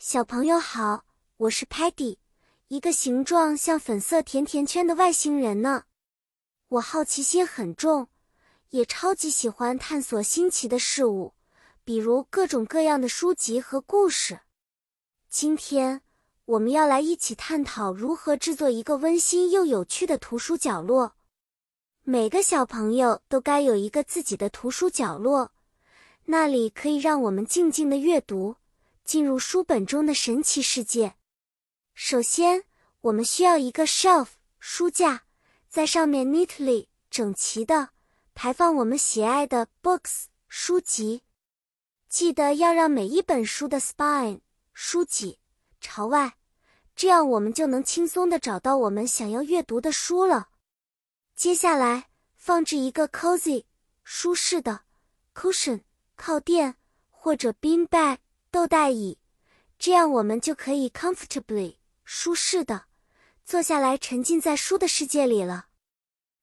小朋友好，我是 Patty，一个形状像粉色甜甜圈的外星人呢。我好奇心很重，也超级喜欢探索新奇的事物，比如各种各样的书籍和故事。今天我们要来一起探讨如何制作一个温馨又有趣的图书角落。每个小朋友都该有一个自己的图书角落，那里可以让我们静静的阅读。进入书本中的神奇世界。首先，我们需要一个 shelf 书架，在上面 neatly 整齐的排放我们喜爱的 books 书籍。记得要让每一本书的 spine 书脊朝外，这样我们就能轻松的找到我们想要阅读的书了。接下来，放置一个 cozy 舒适的 cushion 靠垫或者 bean bag。豆袋椅，这样我们就可以 comfortably 舒适的坐下来，沉浸在书的世界里了。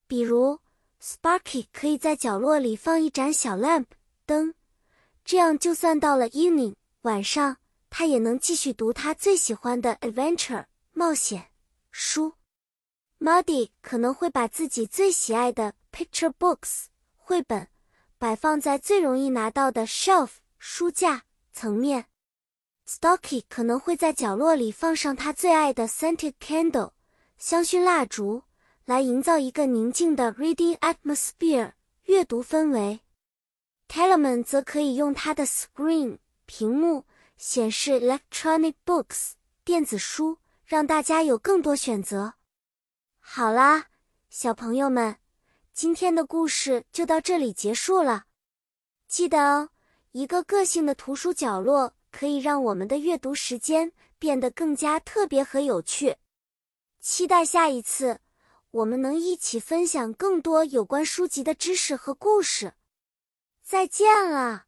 比如，Sparky 可以在角落里放一盏小 lamp 灯，这样就算到了 evening 晚上，他也能继续读他最喜欢的 adventure 冒险书。Muddy 可能会把自己最喜爱的 picture books 绘本摆放在最容易拿到的 shelf 书架。层面，Stocky 可能会在角落里放上他最爱的 scented candle 香薰蜡烛，来营造一个宁静的 reading atmosphere 阅读氛围。Tellerman 则可以用他的 screen 屏幕显示 electronic books 电子书，让大家有更多选择。好啦，小朋友们，今天的故事就到这里结束了，记得哦。一个个性的图书角落可以让我们的阅读时间变得更加特别和有趣。期待下一次，我们能一起分享更多有关书籍的知识和故事。再见了。